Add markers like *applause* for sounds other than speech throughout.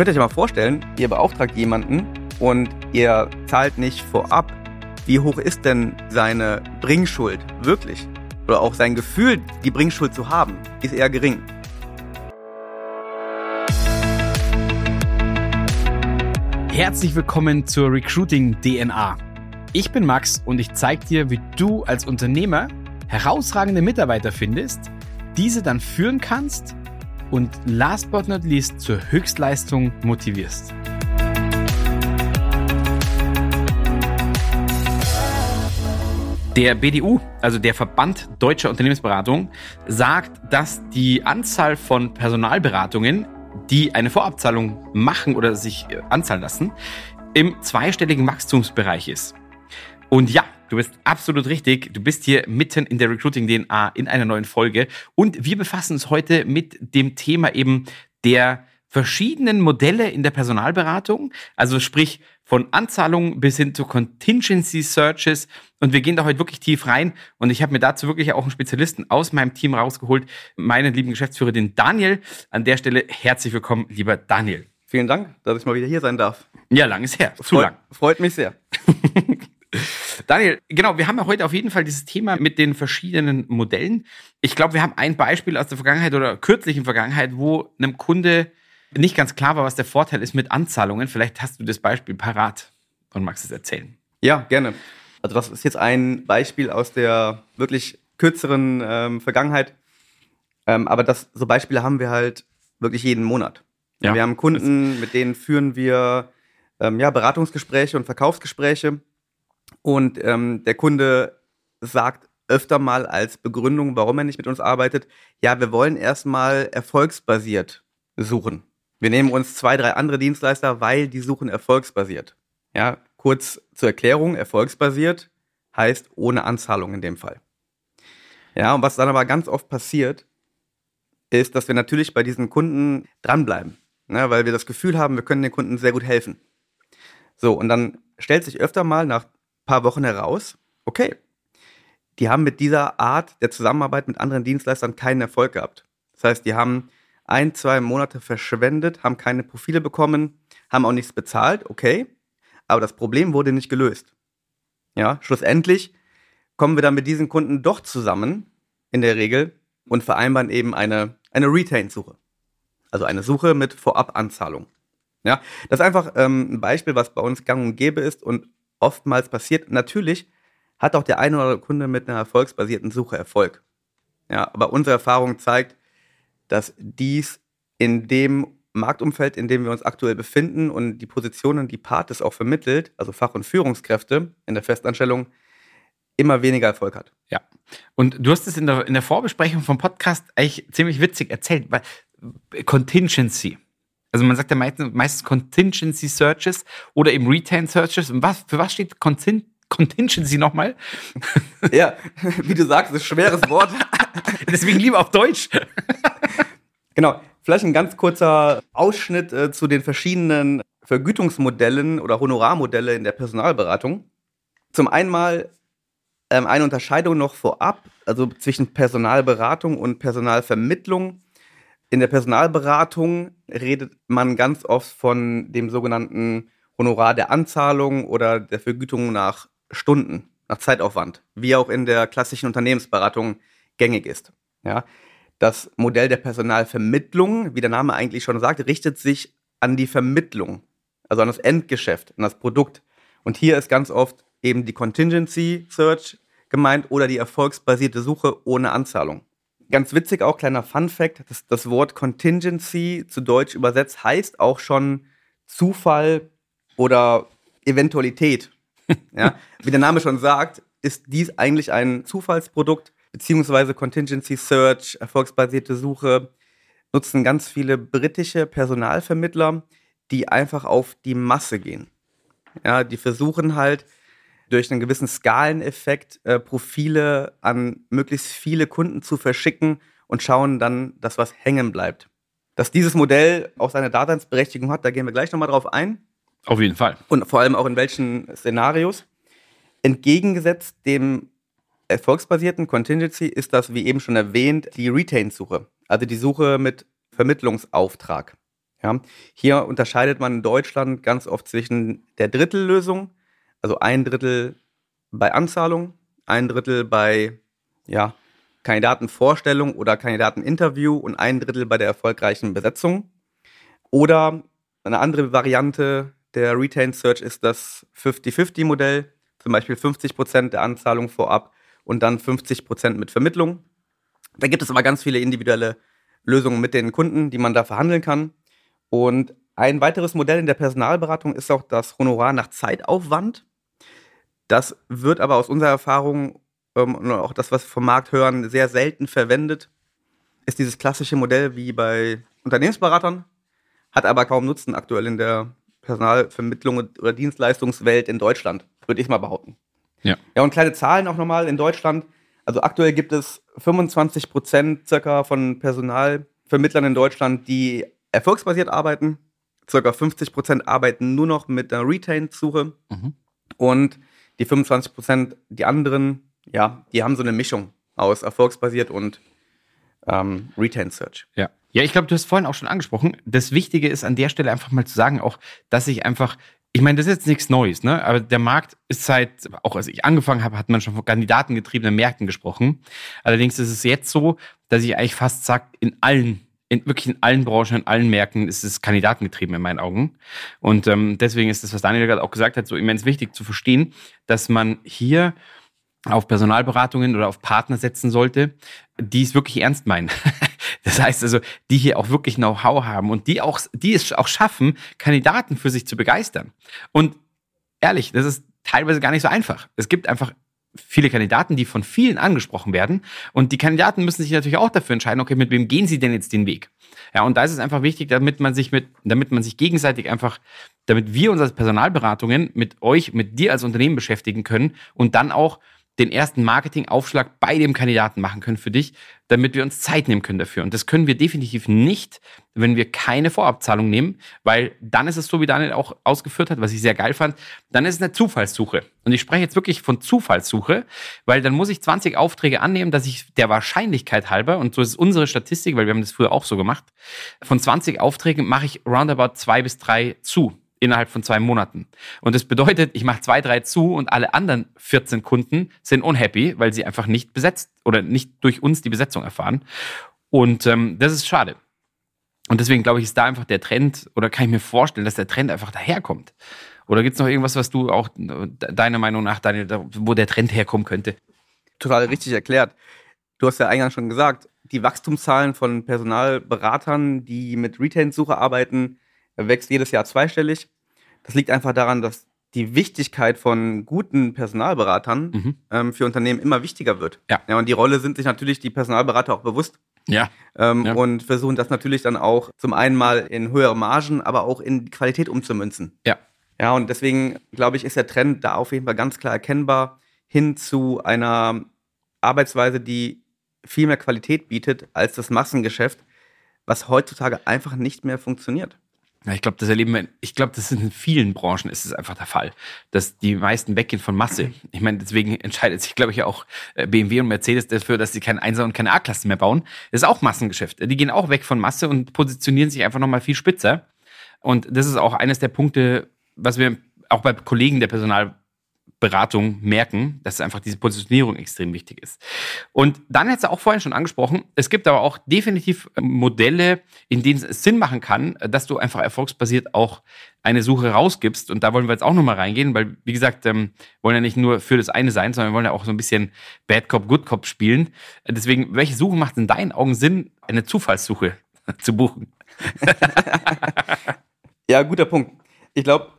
könnt euch mal vorstellen, ihr beauftragt jemanden und ihr zahlt nicht vorab. Wie hoch ist denn seine Bringschuld wirklich? Oder auch sein Gefühl, die Bringschuld zu haben, ist eher gering. Herzlich willkommen zur Recruiting DNA. Ich bin Max und ich zeige dir, wie du als Unternehmer herausragende Mitarbeiter findest, diese dann führen kannst und last but not least zur Höchstleistung motivierst. Der BDU, also der Verband Deutscher Unternehmensberatung, sagt, dass die Anzahl von Personalberatungen, die eine Vorabzahlung machen oder sich äh, anzahlen lassen, im zweistelligen Wachstumsbereich ist. Und ja, du bist absolut richtig. Du bist hier mitten in der Recruiting DNA in einer neuen Folge. Und wir befassen uns heute mit dem Thema eben der verschiedenen Modelle in der Personalberatung. Also sprich von Anzahlungen bis hin zu Contingency Searches. Und wir gehen da heute wirklich tief rein. Und ich habe mir dazu wirklich auch einen Spezialisten aus meinem Team rausgeholt, meinen lieben Geschäftsführer, den Daniel. An der Stelle herzlich willkommen, lieber Daniel. Vielen Dank, dass ich mal wieder hier sein darf. Ja, lang ist her. Zu Freut, lang. Freut mich sehr. *laughs* Daniel, genau, wir haben ja heute auf jeden Fall dieses Thema mit den verschiedenen Modellen. Ich glaube, wir haben ein Beispiel aus der Vergangenheit oder kürzlichen Vergangenheit, wo einem Kunde nicht ganz klar war, was der Vorteil ist mit Anzahlungen. Vielleicht hast du das Beispiel parat und magst es erzählen. Ja, gerne. Also das ist jetzt ein Beispiel aus der wirklich kürzeren ähm, Vergangenheit. Ähm, aber das, so Beispiele haben wir halt wirklich jeden Monat. Ja. Wir haben Kunden, mit denen führen wir ähm, ja, Beratungsgespräche und Verkaufsgespräche. Und ähm, der Kunde sagt öfter mal als Begründung, warum er nicht mit uns arbeitet, ja, wir wollen erstmal erfolgsbasiert suchen. Wir nehmen uns zwei, drei andere Dienstleister, weil die suchen erfolgsbasiert. Ja, kurz zur Erklärung, erfolgsbasiert heißt ohne Anzahlung in dem Fall. Ja, und was dann aber ganz oft passiert, ist, dass wir natürlich bei diesen Kunden dranbleiben, ne, weil wir das Gefühl haben, wir können den Kunden sehr gut helfen. So, und dann stellt sich öfter mal nach paar Wochen heraus, okay, die haben mit dieser Art der Zusammenarbeit mit anderen Dienstleistern keinen Erfolg gehabt. Das heißt, die haben ein, zwei Monate verschwendet, haben keine Profile bekommen, haben auch nichts bezahlt, okay, aber das Problem wurde nicht gelöst. Ja, schlussendlich kommen wir dann mit diesen Kunden doch zusammen, in der Regel, und vereinbaren eben eine, eine Retain-Suche. Also eine Suche mit Vorabanzahlung. Ja, das ist einfach ähm, ein Beispiel, was bei uns gang und gäbe ist und oftmals passiert. Natürlich hat auch der eine oder andere Kunde mit einer erfolgsbasierten Suche Erfolg. Ja, aber unsere Erfahrung zeigt, dass dies in dem Marktumfeld, in dem wir uns aktuell befinden und die Positionen, die Partes auch vermittelt, also Fach- und Führungskräfte in der Festanstellung, immer weniger Erfolg hat. Ja. Und du hast es in der, in der Vorbesprechung vom Podcast eigentlich ziemlich witzig erzählt, weil Contingency. Also man sagt ja meistens, meistens Contingency Searches oder eben Retain Searches. Und was, für was steht Contin Contingency nochmal? *laughs* Ja, wie du sagst, ist ein schweres Wort. *laughs* Deswegen lieber auf Deutsch. *laughs* genau. Vielleicht ein ganz kurzer Ausschnitt äh, zu den verschiedenen Vergütungsmodellen oder Honorarmodelle in der Personalberatung. Zum einen mal ähm, eine Unterscheidung noch vorab, also zwischen Personalberatung und Personalvermittlung. In der Personalberatung redet man ganz oft von dem sogenannten Honorar der Anzahlung oder der Vergütung nach Stunden, nach Zeitaufwand, wie auch in der klassischen Unternehmensberatung gängig ist. Ja, das Modell der Personalvermittlung, wie der Name eigentlich schon sagt, richtet sich an die Vermittlung, also an das Endgeschäft, an das Produkt. Und hier ist ganz oft eben die Contingency Search gemeint oder die erfolgsbasierte Suche ohne Anzahlung. Ganz witzig auch, kleiner Fun Fact, das, das Wort Contingency zu Deutsch übersetzt heißt auch schon Zufall oder Eventualität. *laughs* ja? Wie der Name schon sagt, ist dies eigentlich ein Zufallsprodukt, beziehungsweise Contingency Search, erfolgsbasierte Suche, nutzen ganz viele britische Personalvermittler, die einfach auf die Masse gehen. Ja, die versuchen halt durch einen gewissen Skaleneffekt äh, Profile an möglichst viele Kunden zu verschicken und schauen dann, dass was hängen bleibt. Dass dieses Modell auch seine Daseinsberechtigung hat, da gehen wir gleich nochmal drauf ein. Auf jeden Fall. Und vor allem auch in welchen Szenarios. Entgegengesetzt dem erfolgsbasierten Contingency ist das, wie eben schon erwähnt, die Retain-Suche. Also die Suche mit Vermittlungsauftrag. Ja, hier unterscheidet man in Deutschland ganz oft zwischen der Drittellösung, also ein Drittel bei Anzahlung, ein Drittel bei ja, Kandidatenvorstellung oder Kandidateninterview und ein Drittel bei der erfolgreichen Besetzung. Oder eine andere Variante der Retained Search ist das 50-50-Modell, zum Beispiel 50% der Anzahlung vorab und dann 50% mit Vermittlung. Da gibt es aber ganz viele individuelle Lösungen mit den Kunden, die man da verhandeln kann. Und ein weiteres Modell in der Personalberatung ist auch das Honorar nach Zeitaufwand. Das wird aber aus unserer Erfahrung ähm, und auch das, was wir vom Markt hören, sehr selten verwendet. Ist dieses klassische Modell wie bei Unternehmensberatern, hat aber kaum Nutzen aktuell in der Personalvermittlung oder Dienstleistungswelt in Deutschland, würde ich mal behaupten. Ja. Ja, und kleine Zahlen auch nochmal in Deutschland. Also aktuell gibt es 25 Prozent circa von Personalvermittlern in Deutschland, die erfolgsbasiert arbeiten. Circa 50 Prozent arbeiten nur noch mit der Retained-Suche. Mhm. Und die 25 Prozent, die anderen, ja, die haben so eine Mischung aus erfolgsbasiert und ähm, Retained Search. Ja. Ja, ich glaube, du hast vorhin auch schon angesprochen. Das Wichtige ist an der Stelle einfach mal zu sagen, auch, dass ich einfach ich meine, das ist jetzt nichts Neues, ne? Aber der Markt ist seit, auch als ich angefangen habe, hat man schon von kandidatengetriebenen Märkten gesprochen. Allerdings ist es jetzt so, dass ich eigentlich fast sage, in allen, in wirklich in allen Branchen, in allen Märkten ist es kandidatengetrieben in meinen Augen. Und ähm, deswegen ist das, was Daniel gerade auch gesagt hat, so immens wichtig zu verstehen, dass man hier auf Personalberatungen oder auf Partner setzen sollte, die es wirklich ernst meinen. *laughs* Das heißt also, die hier auch wirklich Know-how haben und die auch, die es auch schaffen, Kandidaten für sich zu begeistern. Und ehrlich, das ist teilweise gar nicht so einfach. Es gibt einfach viele Kandidaten, die von vielen angesprochen werden. Und die Kandidaten müssen sich natürlich auch dafür entscheiden, okay, mit wem gehen sie denn jetzt den Weg? Ja, und da ist es einfach wichtig, damit man sich mit, damit man sich gegenseitig einfach, damit wir uns als Personalberatungen mit euch, mit dir als Unternehmen beschäftigen können und dann auch den ersten Marketingaufschlag bei dem Kandidaten machen können für dich, damit wir uns Zeit nehmen können dafür. Und das können wir definitiv nicht, wenn wir keine Vorabzahlung nehmen, weil dann ist es so, wie Daniel auch ausgeführt hat, was ich sehr geil fand, dann ist es eine Zufallssuche. Und ich spreche jetzt wirklich von Zufallssuche, weil dann muss ich 20 Aufträge annehmen, dass ich der Wahrscheinlichkeit halber, und so ist unsere Statistik, weil wir haben das früher auch so gemacht, von 20 Aufträgen mache ich roundabout zwei bis drei zu innerhalb von zwei Monaten. Und das bedeutet, ich mache zwei, drei zu und alle anderen 14 Kunden sind unhappy, weil sie einfach nicht besetzt oder nicht durch uns die Besetzung erfahren. Und ähm, das ist schade. Und deswegen glaube ich, ist da einfach der Trend, oder kann ich mir vorstellen, dass der Trend einfach daherkommt. Oder gibt es noch irgendwas, was du auch deiner Meinung nach, Daniel, wo der Trend herkommen könnte? Total richtig erklärt. Du hast ja eingangs schon gesagt, die Wachstumszahlen von Personalberatern, die mit Retain-Suche arbeiten, wächst jedes Jahr zweistellig. Das liegt einfach daran, dass die Wichtigkeit von guten Personalberatern mhm. ähm, für Unternehmen immer wichtiger wird. Ja. ja. Und die Rolle sind sich natürlich die Personalberater auch bewusst. Ja. Ähm, ja. Und versuchen das natürlich dann auch zum einen mal in höhere Margen, aber auch in Qualität umzumünzen. Ja. Ja, und deswegen glaube ich, ist der Trend da auf jeden Fall ganz klar erkennbar hin zu einer Arbeitsweise, die viel mehr Qualität bietet als das Massengeschäft, was heutzutage einfach nicht mehr funktioniert. Ja, ich glaube, das erleben wir, ich glaube, das ist in vielen Branchen ist es einfach der Fall, dass die meisten weggehen von Masse. Ich meine, deswegen entscheidet sich, glaube ich, auch äh, BMW und Mercedes dafür, dass sie keine Einser- und keine A-Klasse mehr bauen. Das ist auch Massengeschäft. Die gehen auch weg von Masse und positionieren sich einfach nochmal viel spitzer. Und das ist auch eines der Punkte, was wir auch bei Kollegen der Personal Beratung merken, dass einfach diese Positionierung extrem wichtig ist. Und dann hat es auch vorhin schon angesprochen, es gibt aber auch definitiv Modelle, in denen es Sinn machen kann, dass du einfach erfolgsbasiert auch eine Suche rausgibst. Und da wollen wir jetzt auch nochmal reingehen, weil, wie gesagt, ähm, wollen ja nicht nur für das eine sein, sondern wir wollen ja auch so ein bisschen Bad Cop, Good Cop spielen. Deswegen, welche Suche macht in deinen Augen Sinn, eine Zufallssuche *laughs* zu buchen? *laughs* ja, guter Punkt. Ich glaube,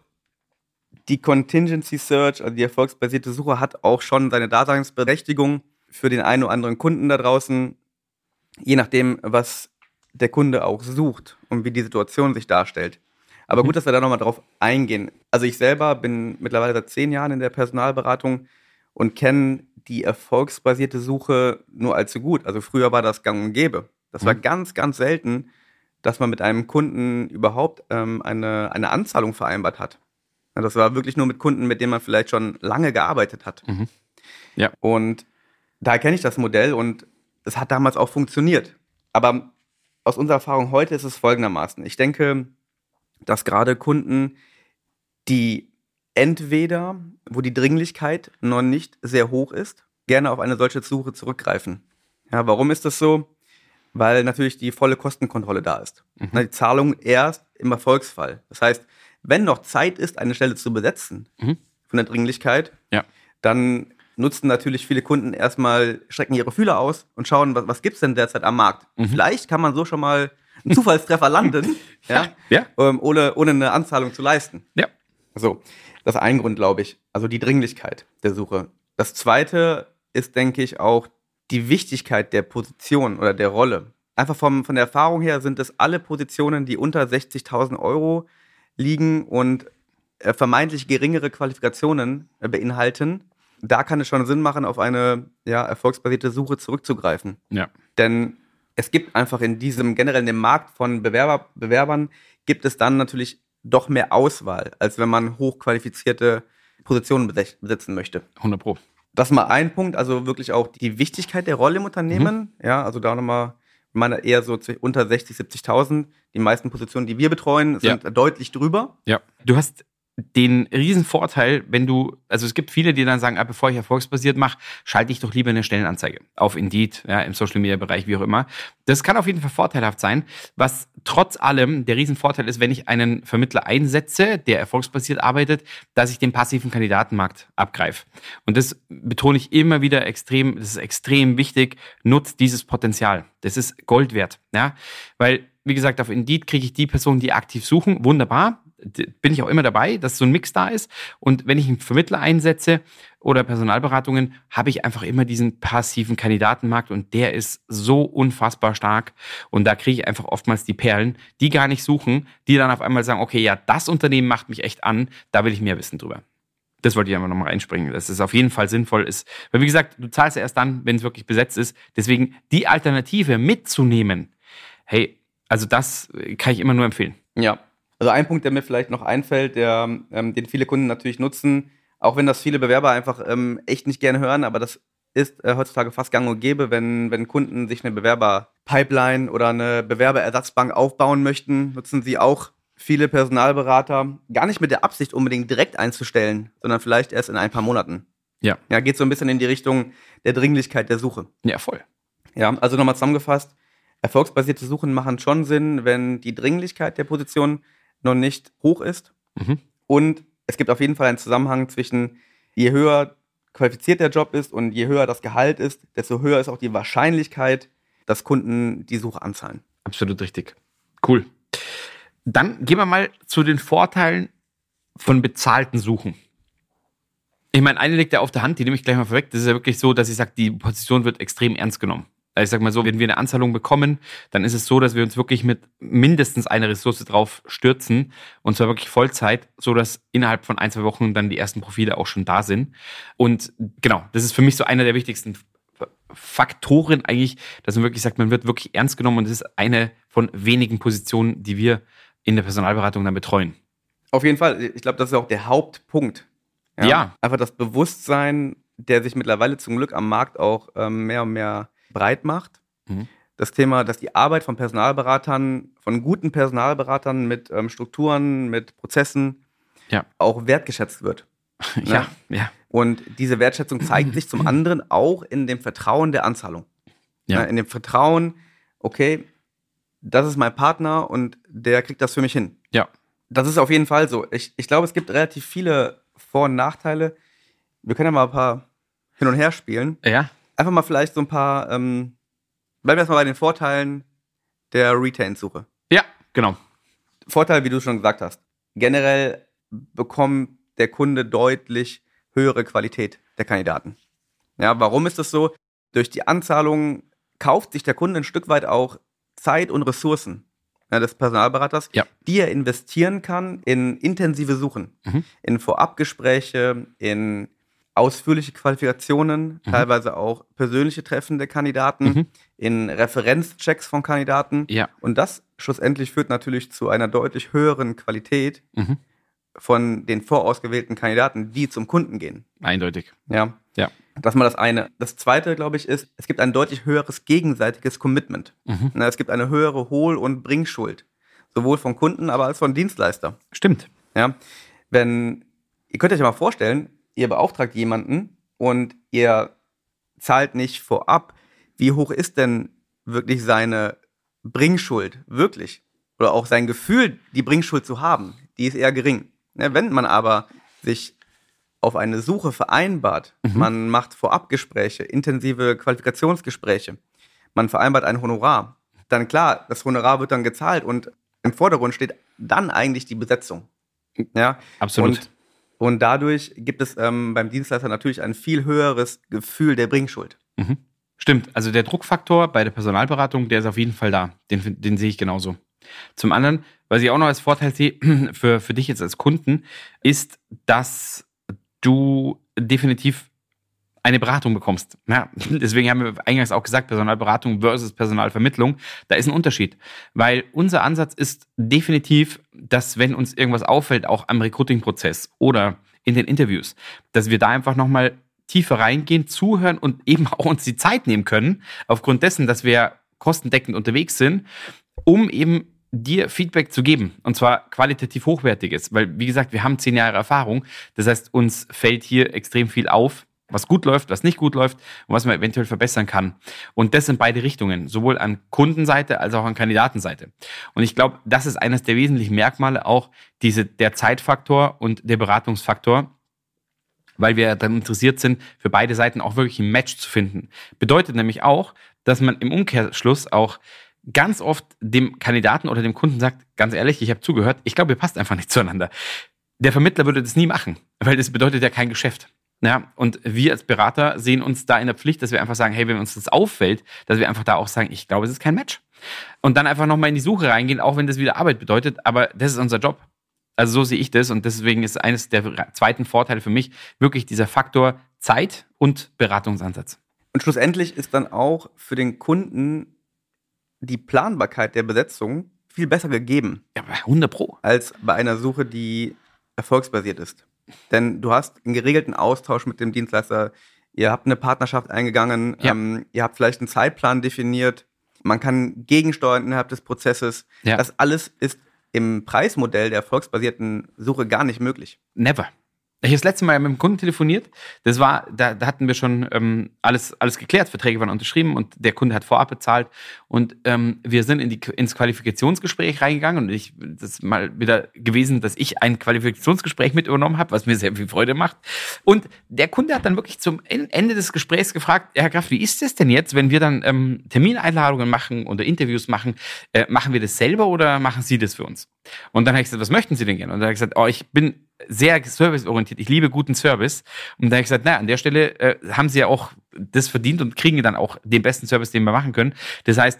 die Contingency Search, also die erfolgsbasierte Suche, hat auch schon seine Daseinsberechtigung für den einen oder anderen Kunden da draußen, je nachdem, was der Kunde auch sucht und wie die Situation sich darstellt. Aber gut, mhm. dass wir da nochmal drauf eingehen. Also ich selber bin mittlerweile seit zehn Jahren in der Personalberatung und kenne die erfolgsbasierte Suche nur allzu gut. Also früher war das gang und gäbe. Das war mhm. ganz, ganz selten, dass man mit einem Kunden überhaupt ähm, eine, eine Anzahlung vereinbart hat. Das war wirklich nur mit Kunden, mit denen man vielleicht schon lange gearbeitet hat. Mhm. Ja. Und da kenne ich das Modell und es hat damals auch funktioniert. Aber aus unserer Erfahrung heute ist es folgendermaßen. Ich denke, dass gerade Kunden, die entweder, wo die Dringlichkeit noch nicht sehr hoch ist, gerne auf eine solche Suche zurückgreifen. Ja, warum ist das so? Weil natürlich die volle Kostenkontrolle da ist. Mhm. Die Zahlung erst im Erfolgsfall. Das heißt, wenn noch Zeit ist, eine Stelle zu besetzen, mhm. von der Dringlichkeit, ja. dann nutzen natürlich viele Kunden erstmal, strecken ihre Fühler aus und schauen, was, was gibt es denn derzeit am Markt. Mhm. Vielleicht kann man so schon mal einen Zufallstreffer *laughs* landen, ja, ja. Ähm, ohne, ohne eine Anzahlung zu leisten. Ja. So, das ist ein Grund, glaube ich. Also die Dringlichkeit der Suche. Das zweite ist, denke ich, auch die Wichtigkeit der Position oder der Rolle. Einfach vom, von der Erfahrung her sind es alle Positionen, die unter 60.000 Euro liegen und äh, vermeintlich geringere Qualifikationen äh, beinhalten. Da kann es schon Sinn machen, auf eine ja, erfolgsbasierte Suche zurückzugreifen. Ja. Denn es gibt einfach in diesem generell in dem Markt von Bewerber, Bewerbern gibt es dann natürlich doch mehr Auswahl, als wenn man hochqualifizierte Positionen besetzen möchte. 100 Pro. Das ist mal ein Punkt, also wirklich auch die Wichtigkeit der Rolle im Unternehmen. Mhm. Ja, also da nochmal, ich meine eher so unter 60, 70.000. Die meisten Positionen, die wir betreuen, sind ja. deutlich drüber. Ja. Du hast den riesen Vorteil, wenn du, also es gibt viele, die dann sagen, ah, bevor ich erfolgsbasiert mache, schalte ich doch lieber eine Stellenanzeige auf Indeed, ja, im Social Media Bereich, wie auch immer. Das kann auf jeden Fall vorteilhaft sein. Was trotz allem der Riesenvorteil ist, wenn ich einen Vermittler einsetze, der erfolgsbasiert arbeitet, dass ich den passiven Kandidatenmarkt abgreife. Und das betone ich immer wieder extrem, das ist extrem wichtig, nutzt dieses Potenzial. Das ist Gold wert, ja, weil wie gesagt, auf Indeed kriege ich die Personen, die aktiv suchen, wunderbar bin ich auch immer dabei, dass so ein Mix da ist. Und wenn ich einen Vermittler einsetze oder Personalberatungen, habe ich einfach immer diesen passiven Kandidatenmarkt und der ist so unfassbar stark. Und da kriege ich einfach oftmals die Perlen, die gar nicht suchen, die dann auf einmal sagen, okay, ja, das Unternehmen macht mich echt an, da will ich mehr wissen drüber. Das wollte ich einfach nochmal reinspringen, dass es auf jeden Fall sinnvoll ist. Weil wie gesagt, du zahlst ja erst dann, wenn es wirklich besetzt ist. Deswegen die Alternative mitzunehmen, hey, also das kann ich immer nur empfehlen. Ja, also ein Punkt, der mir vielleicht noch einfällt, der, ähm, den viele Kunden natürlich nutzen, auch wenn das viele Bewerber einfach ähm, echt nicht gerne hören, aber das ist äh, heutzutage fast gang und gäbe, wenn, wenn Kunden sich eine Bewerberpipeline oder eine Bewerberersatzbank aufbauen möchten, nutzen sie auch viele Personalberater gar nicht mit der Absicht unbedingt direkt einzustellen, sondern vielleicht erst in ein paar Monaten. Ja. Ja, geht so ein bisschen in die Richtung der Dringlichkeit der Suche. Ja, voll. Ja, also nochmal zusammengefasst, erfolgsbasierte Suchen machen schon Sinn, wenn die Dringlichkeit der Position noch nicht hoch ist. Mhm. Und es gibt auf jeden Fall einen Zusammenhang zwischen, je höher qualifiziert der Job ist und je höher das Gehalt ist, desto höher ist auch die Wahrscheinlichkeit, dass Kunden die Suche anzahlen. Absolut richtig. Cool. Dann gehen wir mal zu den Vorteilen von bezahlten Suchen. Ich meine, eine liegt ja auf der Hand, die nehme ich gleich mal vorweg. Das ist ja wirklich so, dass ich sage, die Position wird extrem ernst genommen. Also ich sag mal so, wenn wir eine Anzahlung bekommen, dann ist es so, dass wir uns wirklich mit mindestens einer Ressource drauf stürzen und zwar wirklich Vollzeit, so dass innerhalb von ein, zwei Wochen dann die ersten Profile auch schon da sind. Und genau, das ist für mich so einer der wichtigsten Faktoren eigentlich, dass man wirklich sagt, man wird wirklich ernst genommen und das ist eine von wenigen Positionen, die wir in der Personalberatung dann betreuen. Auf jeden Fall. Ich glaube, das ist auch der Hauptpunkt. Ja. ja. Einfach das Bewusstsein, der sich mittlerweile zum Glück am Markt auch ähm, mehr und mehr breit macht. Mhm. Das Thema, dass die Arbeit von Personalberatern, von guten Personalberatern mit ähm, Strukturen, mit Prozessen ja. auch wertgeschätzt wird. *laughs* ja, ne? ja. Und diese Wertschätzung zeigt sich zum *laughs* anderen auch in dem Vertrauen der Anzahlung. Ja. Ne? In dem Vertrauen, okay, das ist mein Partner und der kriegt das für mich hin. Ja. Das ist auf jeden Fall so. Ich, ich glaube, es gibt relativ viele Vor- und Nachteile. Wir können ja mal ein paar hin und her spielen. Ja einfach mal vielleicht so ein paar, ähm, bleiben wir erstmal bei den Vorteilen der Retain-Suche. Ja, genau. Vorteil, wie du schon gesagt hast. Generell bekommt der Kunde deutlich höhere Qualität der Kandidaten. Ja, warum ist das so? Durch die Anzahlung kauft sich der Kunde ein Stück weit auch Zeit und Ressourcen ja, des Personalberaters, ja. die er investieren kann in intensive Suchen, mhm. in Vorabgespräche, in ausführliche Qualifikationen, mhm. teilweise auch persönliche Treffen der Kandidaten, mhm. in Referenzchecks von Kandidaten. Ja. Und das schlussendlich führt natürlich zu einer deutlich höheren Qualität mhm. von den vorausgewählten Kandidaten, die zum Kunden gehen. Eindeutig. Ja. Ja. Das ist mal das eine. Das zweite, glaube ich, ist, es gibt ein deutlich höheres gegenseitiges Commitment. Mhm. Es gibt eine höhere Hohl- und Bringschuld. Sowohl von Kunden, aber als von Dienstleister. Stimmt. Ja. Wenn, ihr könnt euch ja mal vorstellen, ihr beauftragt jemanden und ihr zahlt nicht vorab, wie hoch ist denn wirklich seine Bringschuld? Wirklich? Oder auch sein Gefühl, die Bringschuld zu haben, die ist eher gering. Wenn man aber sich auf eine Suche vereinbart, mhm. man macht Vorabgespräche, intensive Qualifikationsgespräche, man vereinbart ein Honorar, dann klar, das Honorar wird dann gezahlt und im Vordergrund steht dann eigentlich die Besetzung. Ja, absolut. Und, und dadurch gibt es ähm, beim Dienstleister natürlich ein viel höheres Gefühl der Bringschuld. Mhm. Stimmt, also der Druckfaktor bei der Personalberatung, der ist auf jeden Fall da. Den, den sehe ich genauso. Zum anderen, was ich auch noch als Vorteil sehe *clears throat* für, für dich jetzt als Kunden, ist, dass du definitiv eine Beratung bekommst. Ja, *laughs* deswegen haben wir eingangs auch gesagt, Personalberatung versus Personalvermittlung. Da ist ein Unterschied, weil unser Ansatz ist definitiv, dass wenn uns irgendwas auffällt, auch am Recruiting-Prozess oder in den Interviews, dass wir da einfach nochmal tiefer reingehen, zuhören und eben auch uns die Zeit nehmen können, aufgrund dessen, dass wir kostendeckend unterwegs sind, um eben dir Feedback zu geben. Und zwar qualitativ hochwertiges. Weil, wie gesagt, wir haben zehn Jahre Erfahrung. Das heißt, uns fällt hier extrem viel auf, was gut läuft, was nicht gut läuft und was man eventuell verbessern kann. Und das in beide Richtungen, sowohl an Kundenseite als auch an Kandidatenseite. Und ich glaube, das ist eines der wesentlichen Merkmale auch diese, der Zeitfaktor und der Beratungsfaktor, weil wir dann interessiert sind, für beide Seiten auch wirklich ein Match zu finden. Bedeutet nämlich auch, dass man im Umkehrschluss auch ganz oft dem Kandidaten oder dem Kunden sagt, ganz ehrlich, ich habe zugehört, ich glaube, ihr passt einfach nicht zueinander. Der Vermittler würde das nie machen, weil das bedeutet ja kein Geschäft. Ja, und wir als Berater sehen uns da in der Pflicht, dass wir einfach sagen, hey, wenn uns das auffällt, dass wir einfach da auch sagen, ich glaube, es ist kein Match. Und dann einfach nochmal in die Suche reingehen, auch wenn das wieder Arbeit bedeutet, aber das ist unser Job. Also so sehe ich das und deswegen ist eines der zweiten Vorteile für mich wirklich dieser Faktor Zeit und Beratungsansatz. Und schlussendlich ist dann auch für den Kunden die Planbarkeit der Besetzung viel besser gegeben. Ja, 100 Pro. Als bei einer Suche, die erfolgsbasiert ist. Denn du hast einen geregelten Austausch mit dem Dienstleister. Ihr habt eine Partnerschaft eingegangen. Ja. Ähm, ihr habt vielleicht einen Zeitplan definiert. Man kann gegensteuern innerhalb des Prozesses. Ja. Das alles ist im Preismodell der erfolgsbasierten Suche gar nicht möglich. Never. Ich habe das letzte Mal mit dem Kunden telefoniert. Das war, da, da hatten wir schon ähm, alles, alles geklärt. Verträge waren unterschrieben und der Kunde hat vorab bezahlt. Und ähm, wir sind in die, ins Qualifikationsgespräch reingegangen und ich, das ist mal wieder gewesen, dass ich ein Qualifikationsgespräch mit übernommen habe, was mir sehr viel Freude macht. Und der Kunde hat dann wirklich zum Ende des Gesprächs gefragt, Herr Graf, wie ist das denn jetzt, wenn wir dann ähm, Termineinladungen machen oder Interviews machen? Äh, machen wir das selber oder machen Sie das für uns? Und dann habe ich gesagt, was möchten Sie denn gerne? Und dann habe ich gesagt, oh, ich bin sehr serviceorientiert. Ich liebe guten Service. Und da habe ich gesagt, na, an der Stelle äh, haben sie ja auch das verdient und kriegen dann auch den besten Service, den wir machen können. Das heißt,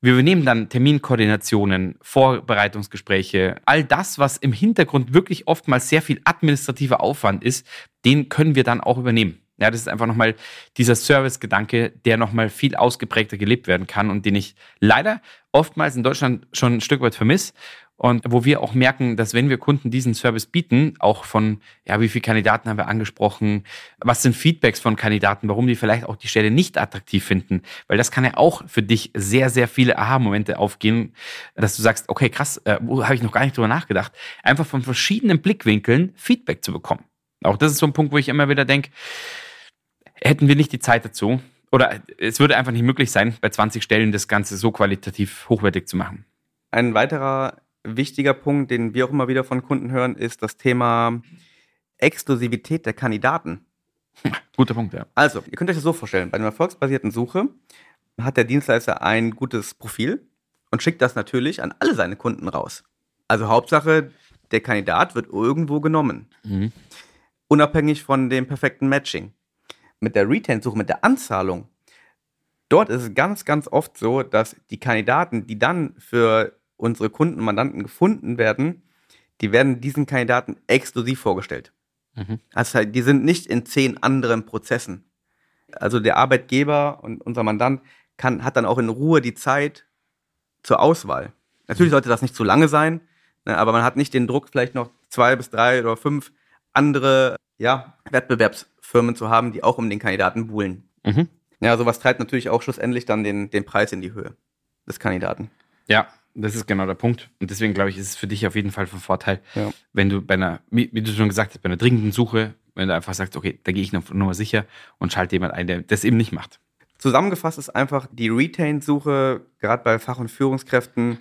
wir übernehmen dann Terminkoordinationen, Vorbereitungsgespräche, all das, was im Hintergrund wirklich oftmals sehr viel administrativer Aufwand ist, den können wir dann auch übernehmen. Ja, das ist einfach nochmal dieser Service-Gedanke, der nochmal viel ausgeprägter gelebt werden kann und den ich leider oftmals in Deutschland schon ein Stück weit vermisse. Und wo wir auch merken, dass wenn wir Kunden diesen Service bieten, auch von, ja, wie viele Kandidaten haben wir angesprochen, was sind Feedbacks von Kandidaten, warum die vielleicht auch die Stelle nicht attraktiv finden, weil das kann ja auch für dich sehr, sehr viele Aha-Momente aufgehen, dass du sagst, okay, krass, äh, habe ich noch gar nicht drüber nachgedacht, einfach von verschiedenen Blickwinkeln Feedback zu bekommen. Auch das ist so ein Punkt, wo ich immer wieder denke, hätten wir nicht die Zeit dazu, oder es würde einfach nicht möglich sein, bei 20 Stellen das Ganze so qualitativ hochwertig zu machen. Ein weiterer wichtiger Punkt, den wir auch immer wieder von Kunden hören, ist das Thema Exklusivität der Kandidaten. Guter Punkt, ja. Also, ihr könnt euch das so vorstellen, bei einer erfolgsbasierten Suche hat der Dienstleister ein gutes Profil und schickt das natürlich an alle seine Kunden raus. Also Hauptsache, der Kandidat wird irgendwo genommen. Mhm. Unabhängig von dem perfekten Matching. Mit der Retain-Suche, mit der Anzahlung, dort ist es ganz, ganz oft so, dass die Kandidaten, die dann für unsere Kunden und Mandanten gefunden werden, die werden diesen Kandidaten exklusiv vorgestellt. Mhm. Also die sind nicht in zehn anderen Prozessen. Also der Arbeitgeber und unser Mandant kann, hat dann auch in Ruhe die Zeit zur Auswahl. Natürlich sollte das nicht zu lange sein, ne, aber man hat nicht den Druck, vielleicht noch zwei bis drei oder fünf andere ja, Wettbewerbs Firmen zu haben, die auch um den Kandidaten buhlen. Mhm. Ja, sowas treibt natürlich auch schlussendlich dann den, den Preis in die Höhe des Kandidaten. Ja, das ist genau der Punkt. Und deswegen glaube ich, ist es für dich auf jeden Fall von Vorteil, ja. wenn du bei einer, wie du schon gesagt hast, bei einer dringenden Suche, wenn du einfach sagst, okay, da gehe ich noch nur sicher und schalte jemand ein, der das eben nicht macht. Zusammengefasst ist einfach die Retain-Suche, gerade bei Fach- und Führungskräften,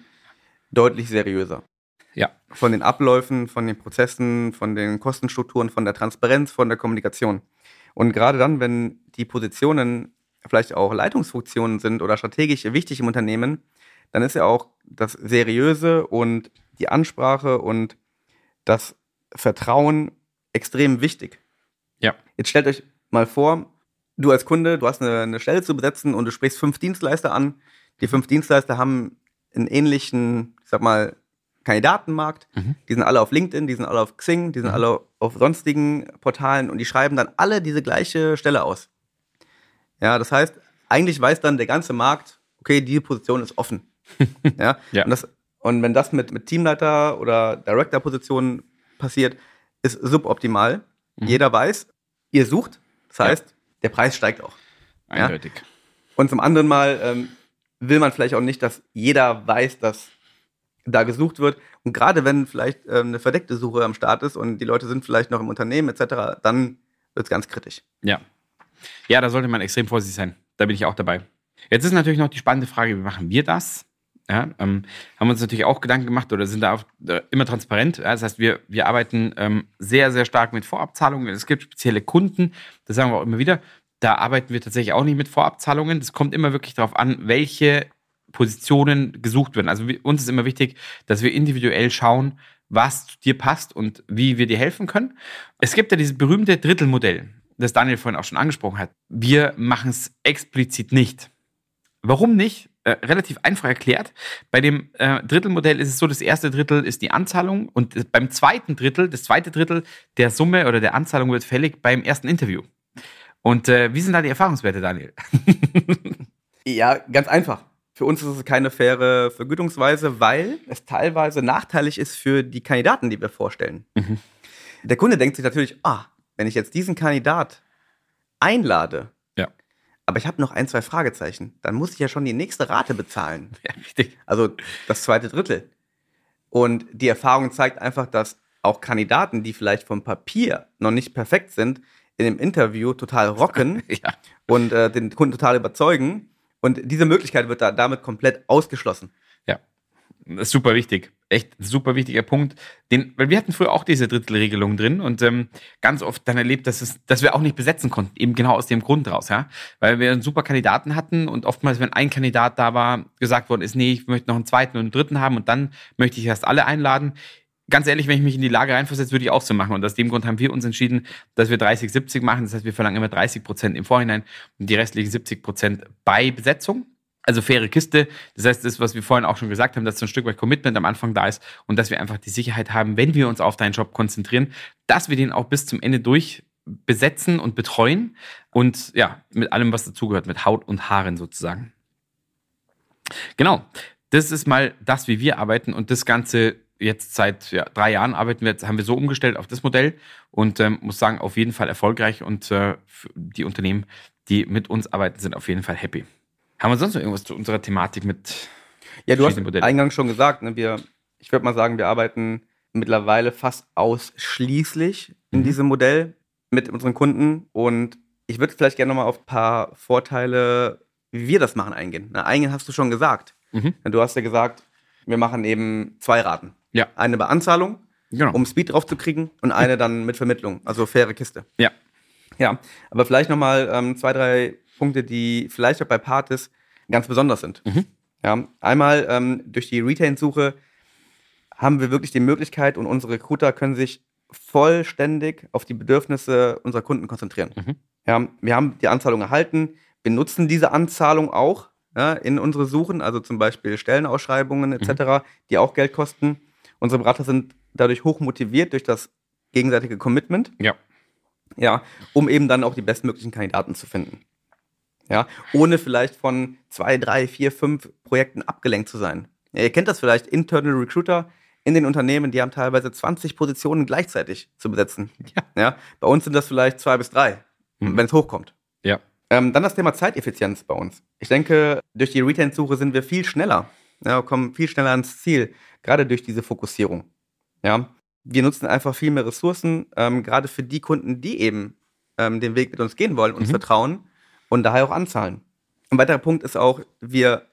deutlich seriöser. Ja. Von den Abläufen, von den Prozessen, von den Kostenstrukturen, von der Transparenz, von der Kommunikation. Und gerade dann, wenn die Positionen vielleicht auch Leitungsfunktionen sind oder strategisch wichtig im Unternehmen, dann ist ja auch das Seriöse und die Ansprache und das Vertrauen extrem wichtig. Ja. Jetzt stellt euch mal vor, du als Kunde, du hast eine, eine Stelle zu besetzen und du sprichst fünf Dienstleister an. Die fünf Dienstleister haben einen ähnlichen, ich sag mal, Kandidatenmarkt. Mhm. Die sind alle auf LinkedIn, die sind alle auf Xing, die sind mhm. alle auf sonstigen Portalen und die schreiben dann alle diese gleiche Stelle aus. Ja, das heißt, eigentlich weiß dann der ganze Markt, okay, diese Position ist offen. *laughs* ja? ja. Und, das, und wenn das mit, mit Teamleiter oder Director-Positionen passiert, ist suboptimal. Mhm. Jeder weiß, ihr sucht. Das heißt, ja. der Preis steigt auch. Eindeutig. Ja? Und zum anderen Mal ähm, will man vielleicht auch nicht, dass jeder weiß, dass da gesucht wird. Und gerade wenn vielleicht ähm, eine verdeckte Suche am Start ist und die Leute sind vielleicht noch im Unternehmen etc., dann wird es ganz kritisch. Ja. Ja, da sollte man extrem vorsichtig sein. Da bin ich auch dabei. Jetzt ist natürlich noch die spannende Frage, wie machen wir das? Ja, ähm, haben uns natürlich auch Gedanken gemacht oder sind da auch, äh, immer transparent. Ja, das heißt, wir, wir arbeiten ähm, sehr, sehr stark mit Vorabzahlungen. Es gibt spezielle Kunden, das sagen wir auch immer wieder, da arbeiten wir tatsächlich auch nicht mit Vorabzahlungen. Das kommt immer wirklich darauf an, welche Positionen gesucht werden. Also uns ist immer wichtig, dass wir individuell schauen, was zu dir passt und wie wir dir helfen können. Es gibt ja dieses berühmte Drittelmodell, das Daniel vorhin auch schon angesprochen hat. Wir machen es explizit nicht. Warum nicht? Äh, relativ einfach erklärt. Bei dem äh, Drittelmodell ist es so, das erste Drittel ist die Anzahlung und beim zweiten Drittel, das zweite Drittel der Summe oder der Anzahlung wird fällig beim ersten Interview. Und äh, wie sind da die Erfahrungswerte, Daniel? *laughs* ja, ganz einfach. Für uns ist es keine faire Vergütungsweise, weil es teilweise nachteilig ist für die Kandidaten, die wir vorstellen. Mhm. Der Kunde denkt sich natürlich, ah, wenn ich jetzt diesen Kandidat einlade. Aber ich habe noch ein, zwei Fragezeichen, dann muss ich ja schon die nächste Rate bezahlen. *laughs* Ja, richtig. Also das zweite Drittel. Und die Erfahrung zeigt einfach, dass auch Kandidaten, die vielleicht vom Papier noch nicht perfekt sind, in dem Interview total *laughs* rocken ja. und äh, den Kunden total überzeugen und diese Möglichkeit wird da damit komplett ausgeschlossen. Das ist super wichtig. Echt super wichtiger Punkt. Den, weil wir hatten früher auch diese Drittelregelung drin und ähm, ganz oft dann erlebt, dass, es, dass wir auch nicht besetzen konnten, eben genau aus dem Grund raus, ja. Weil wir einen super Kandidaten hatten und oftmals, wenn ein Kandidat da war, gesagt worden ist, nee, ich möchte noch einen zweiten und einen dritten haben und dann möchte ich erst alle einladen ganz ehrlich, wenn ich mich in die Lage reinversetze, würde ich auch so machen. Und aus dem Grund haben wir uns entschieden, dass wir 30, 70 machen. Das heißt, wir verlangen immer 30 Prozent im Vorhinein und die restlichen 70 Prozent bei Besetzung. Also faire Kiste. Das heißt, das, was wir vorhin auch schon gesagt haben, dass so ein Stück weit Commitment am Anfang da ist und dass wir einfach die Sicherheit haben, wenn wir uns auf deinen Job konzentrieren, dass wir den auch bis zum Ende durch besetzen und betreuen und ja, mit allem, was dazugehört, mit Haut und Haaren sozusagen. Genau. Das ist mal das, wie wir arbeiten und das Ganze jetzt seit ja, drei Jahren arbeiten wir, haben wir so umgestellt auf das Modell und ähm, muss sagen, auf jeden Fall erfolgreich und äh, die Unternehmen, die mit uns arbeiten, sind auf jeden Fall happy. Haben wir sonst noch irgendwas zu unserer Thematik mit? Ja, du hast Modellen? eingangs schon gesagt, ne, wir, ich würde mal sagen, wir arbeiten mittlerweile fast ausschließlich in mhm. diesem Modell mit unseren Kunden und ich würde vielleicht gerne nochmal auf ein paar Vorteile, wie wir das machen, eingehen. Na, einen hast du schon gesagt. Mhm. Du hast ja gesagt, wir machen eben zwei Raten. Ja. Eine bei Anzahlung, genau. um Speed drauf zu kriegen, und eine dann mit Vermittlung, also faire Kiste. Ja. Ja, aber vielleicht nochmal ähm, zwei, drei Punkte, die vielleicht auch bei Partis ganz besonders sind. Mhm. Ja, einmal ähm, durch die Retain-Suche haben wir wirklich die Möglichkeit und unsere Recruiter können sich vollständig auf die Bedürfnisse unserer Kunden konzentrieren. Mhm. Ja, wir haben die Anzahlung erhalten, wir nutzen diese Anzahlung auch ja, in unsere Suchen, also zum Beispiel Stellenausschreibungen etc., mhm. die auch Geld kosten. Unsere Berater sind dadurch hoch motiviert durch das gegenseitige Commitment. Ja. Ja, um eben dann auch die bestmöglichen Kandidaten zu finden. Ja, ohne vielleicht von zwei, drei, vier, fünf Projekten abgelenkt zu sein. Ja, ihr kennt das vielleicht, Internal Recruiter in den Unternehmen, die haben teilweise 20 Positionen gleichzeitig zu besetzen. Ja. ja. Bei uns sind das vielleicht zwei bis drei. mhm. wenn es hochkommt. Ja. Ähm, dann das Thema Zeiteffizienz bei uns. Ich denke, durch die Retent-Suche sind wir viel schneller, ja, kommen viel schneller ans Ziel, gerade durch diese Fokussierung. Ja. Wir nutzen einfach viel mehr Ressourcen, ähm, gerade für die Kunden, die eben ähm, den Weg mit uns gehen wollen, uns mhm. vertrauen und daher auch anzahlen. Ein weiterer Punkt ist auch, wir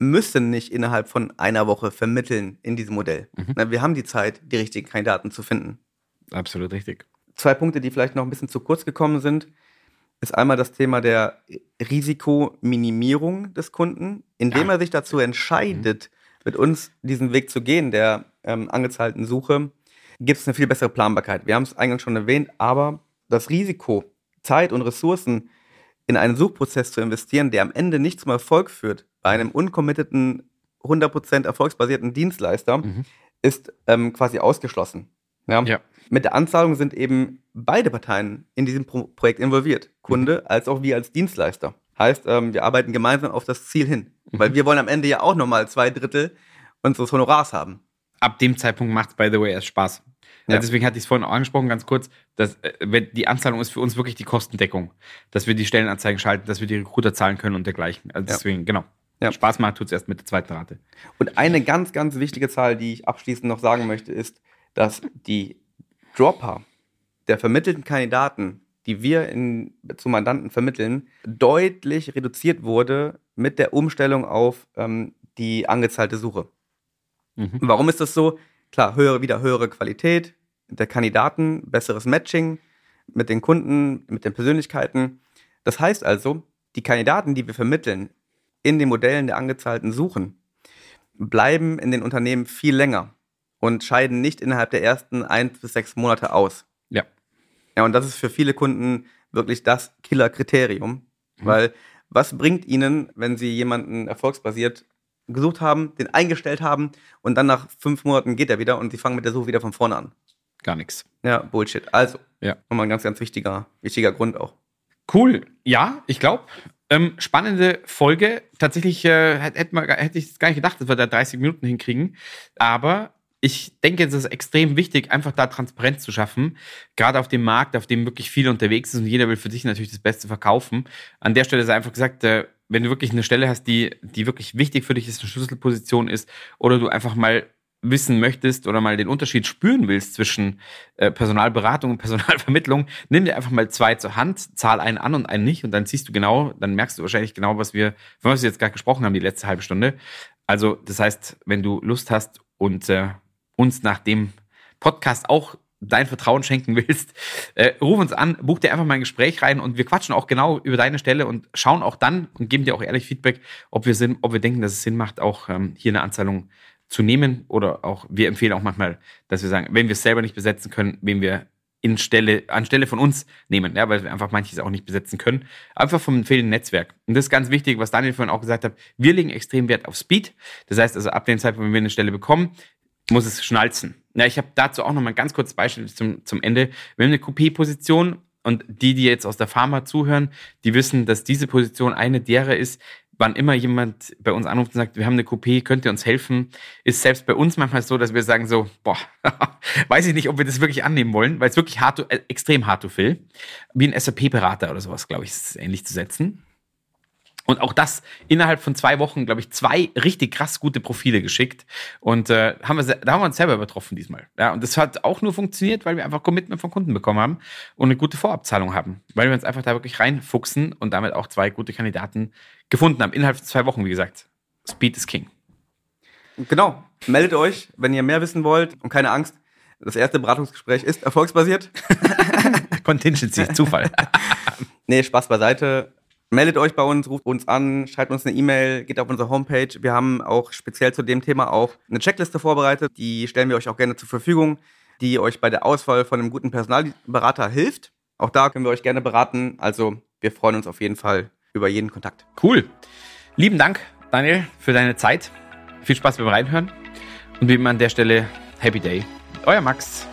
müssen nicht innerhalb von einer Woche vermitteln in diesem Modell. Mhm. Wir haben die Zeit, die richtigen Kandidaten zu finden. Absolut richtig. Zwei Punkte, die vielleicht noch ein bisschen zu kurz gekommen sind, ist einmal das Thema der Risikominimierung des Kunden, indem ja. er sich dazu entscheidet, mhm. mit uns diesen Weg zu gehen, der ähm, angezahlten Suche, gibt es eine viel bessere Planbarkeit. Wir haben es eingangs schon erwähnt, aber das Risiko, Zeit und Ressourcen in einen Suchprozess zu investieren, der am Ende nicht zum Erfolg führt, bei einem uncommitteden, 100% erfolgsbasierten Dienstleister mhm. ist ähm, quasi ausgeschlossen. Ja? ja? Mit der Anzahlung sind eben beide Parteien in diesem Pro Projekt involviert, Kunde mhm. als auch wir als Dienstleister. Heißt, ähm, wir arbeiten gemeinsam auf das Ziel hin, mhm. weil wir wollen am Ende ja auch nochmal zwei Drittel unseres Honorars haben. Ab dem Zeitpunkt macht es, by the way, erst Spaß. Ja. deswegen hatte ich es vorhin auch angesprochen, ganz kurz, dass äh, die Anzahlung ist für uns wirklich die Kostendeckung, dass wir die Stellenanzeigen schalten, dass wir die Recruiter zahlen können und dergleichen. Also deswegen, ja. genau. Ja. Spaß macht tut es erst mit der zweiten Rate. Und eine ganz, ganz wichtige Zahl, die ich abschließend noch sagen möchte, ist, dass die Dropper der vermittelten Kandidaten, die wir in, zu Mandanten vermitteln, deutlich reduziert wurde mit der Umstellung auf ähm, die angezahlte Suche. Mhm. Warum ist das so? Klar, höhere, wieder höhere Qualität der Kandidaten, besseres Matching mit den Kunden, mit den Persönlichkeiten. Das heißt also, die Kandidaten, die wir vermitteln, in den Modellen der angezahlten Suchen bleiben in den Unternehmen viel länger und scheiden nicht innerhalb der ersten eins bis sechs Monate aus. Ja. Ja, und das ist für viele Kunden wirklich das Killer-Kriterium, mhm. weil was bringt ihnen, wenn sie jemanden erfolgsbasiert gesucht haben, den eingestellt haben und dann nach fünf Monaten geht er wieder und sie fangen mit der Suche wieder von vorne an? Gar nichts. Ja, Bullshit. Also, ja. nochmal ein ganz, ganz wichtiger, wichtiger Grund auch. Cool. Ja, ich glaube, ähm, spannende Folge. Tatsächlich äh, hätte, hätte ich gar nicht gedacht, dass wir da 30 Minuten hinkriegen. Aber ich denke, es ist extrem wichtig, einfach da Transparenz zu schaffen. Gerade auf dem Markt, auf dem wirklich viel unterwegs ist und jeder will für sich natürlich das Beste verkaufen. An der Stelle ist einfach gesagt, äh, wenn du wirklich eine Stelle hast, die, die wirklich wichtig für dich ist, eine Schlüsselposition ist, oder du einfach mal wissen möchtest oder mal den Unterschied spüren willst zwischen äh, Personalberatung und Personalvermittlung, *laughs* nimm dir einfach mal zwei zur Hand, zahl einen an und einen nicht und dann siehst du genau, dann merkst du wahrscheinlich genau, was wir, von was wir jetzt gerade gesprochen haben, die letzte halbe Stunde. Also, das heißt, wenn du Lust hast und äh, uns nach dem Podcast auch dein Vertrauen schenken willst, *laughs* äh, ruf uns an, buch dir einfach mal ein Gespräch rein und wir quatschen auch genau über deine Stelle und schauen auch dann und geben dir auch ehrlich Feedback, ob wir, Sinn, ob wir denken, dass es Sinn macht, auch ähm, hier eine Anzahlung zu nehmen oder auch, wir empfehlen auch manchmal, dass wir sagen, wenn wir es selber nicht besetzen können, wen wir in Stelle, anstelle von uns nehmen, ja, weil wir einfach manches auch nicht besetzen können. Einfach vom fehlenden Netzwerk. Und das ist ganz wichtig, was Daniel vorhin auch gesagt hat. Wir legen extrem Wert auf Speed. Das heißt also, ab dem Zeitpunkt, wenn wir eine Stelle bekommen, muss es schnalzen. Ja, ich habe dazu auch noch mal ein ganz kurzes Beispiel zum, zum Ende. Wir haben eine Coupé-Position und die, die jetzt aus der Pharma zuhören, die wissen, dass diese Position eine derer ist, wann immer jemand bei uns anruft und sagt, wir haben eine Coupé, könnt ihr uns helfen, ist selbst bei uns manchmal so, dass wir sagen so, boah, *laughs* weiß ich nicht, ob wir das wirklich annehmen wollen, weil es wirklich hart, äh, extrem hart to fill. Wie ein SAP-Berater oder sowas, glaube ich, ist ähnlich zu setzen. Und auch das innerhalb von zwei Wochen, glaube ich, zwei richtig krass gute Profile geschickt. Und äh, haben wir, da haben wir uns selber übertroffen diesmal. Ja, und das hat auch nur funktioniert, weil wir einfach Commitment von Kunden bekommen haben und eine gute Vorabzahlung haben. Weil wir uns einfach da wirklich reinfuchsen und damit auch zwei gute Kandidaten gefunden haben. Innerhalb von zwei Wochen, wie gesagt. Speed is King. Genau. Meldet euch, wenn ihr mehr wissen wollt und keine Angst. Das erste Beratungsgespräch ist erfolgsbasiert. *laughs* Contingency, Zufall. *laughs* nee, Spaß beiseite Meldet euch bei uns, ruft uns an, schreibt uns eine E-Mail, geht auf unsere Homepage. Wir haben auch speziell zu dem Thema auch eine Checkliste vorbereitet. Die stellen wir euch auch gerne zur Verfügung, die euch bei der Auswahl von einem guten Personalberater hilft. Auch da können wir euch gerne beraten. Also wir freuen uns auf jeden Fall über jeden Kontakt. Cool. Lieben Dank, Daniel, für deine Zeit. Viel Spaß beim Reinhören. Und wie immer an der Stelle, Happy Day. Euer Max.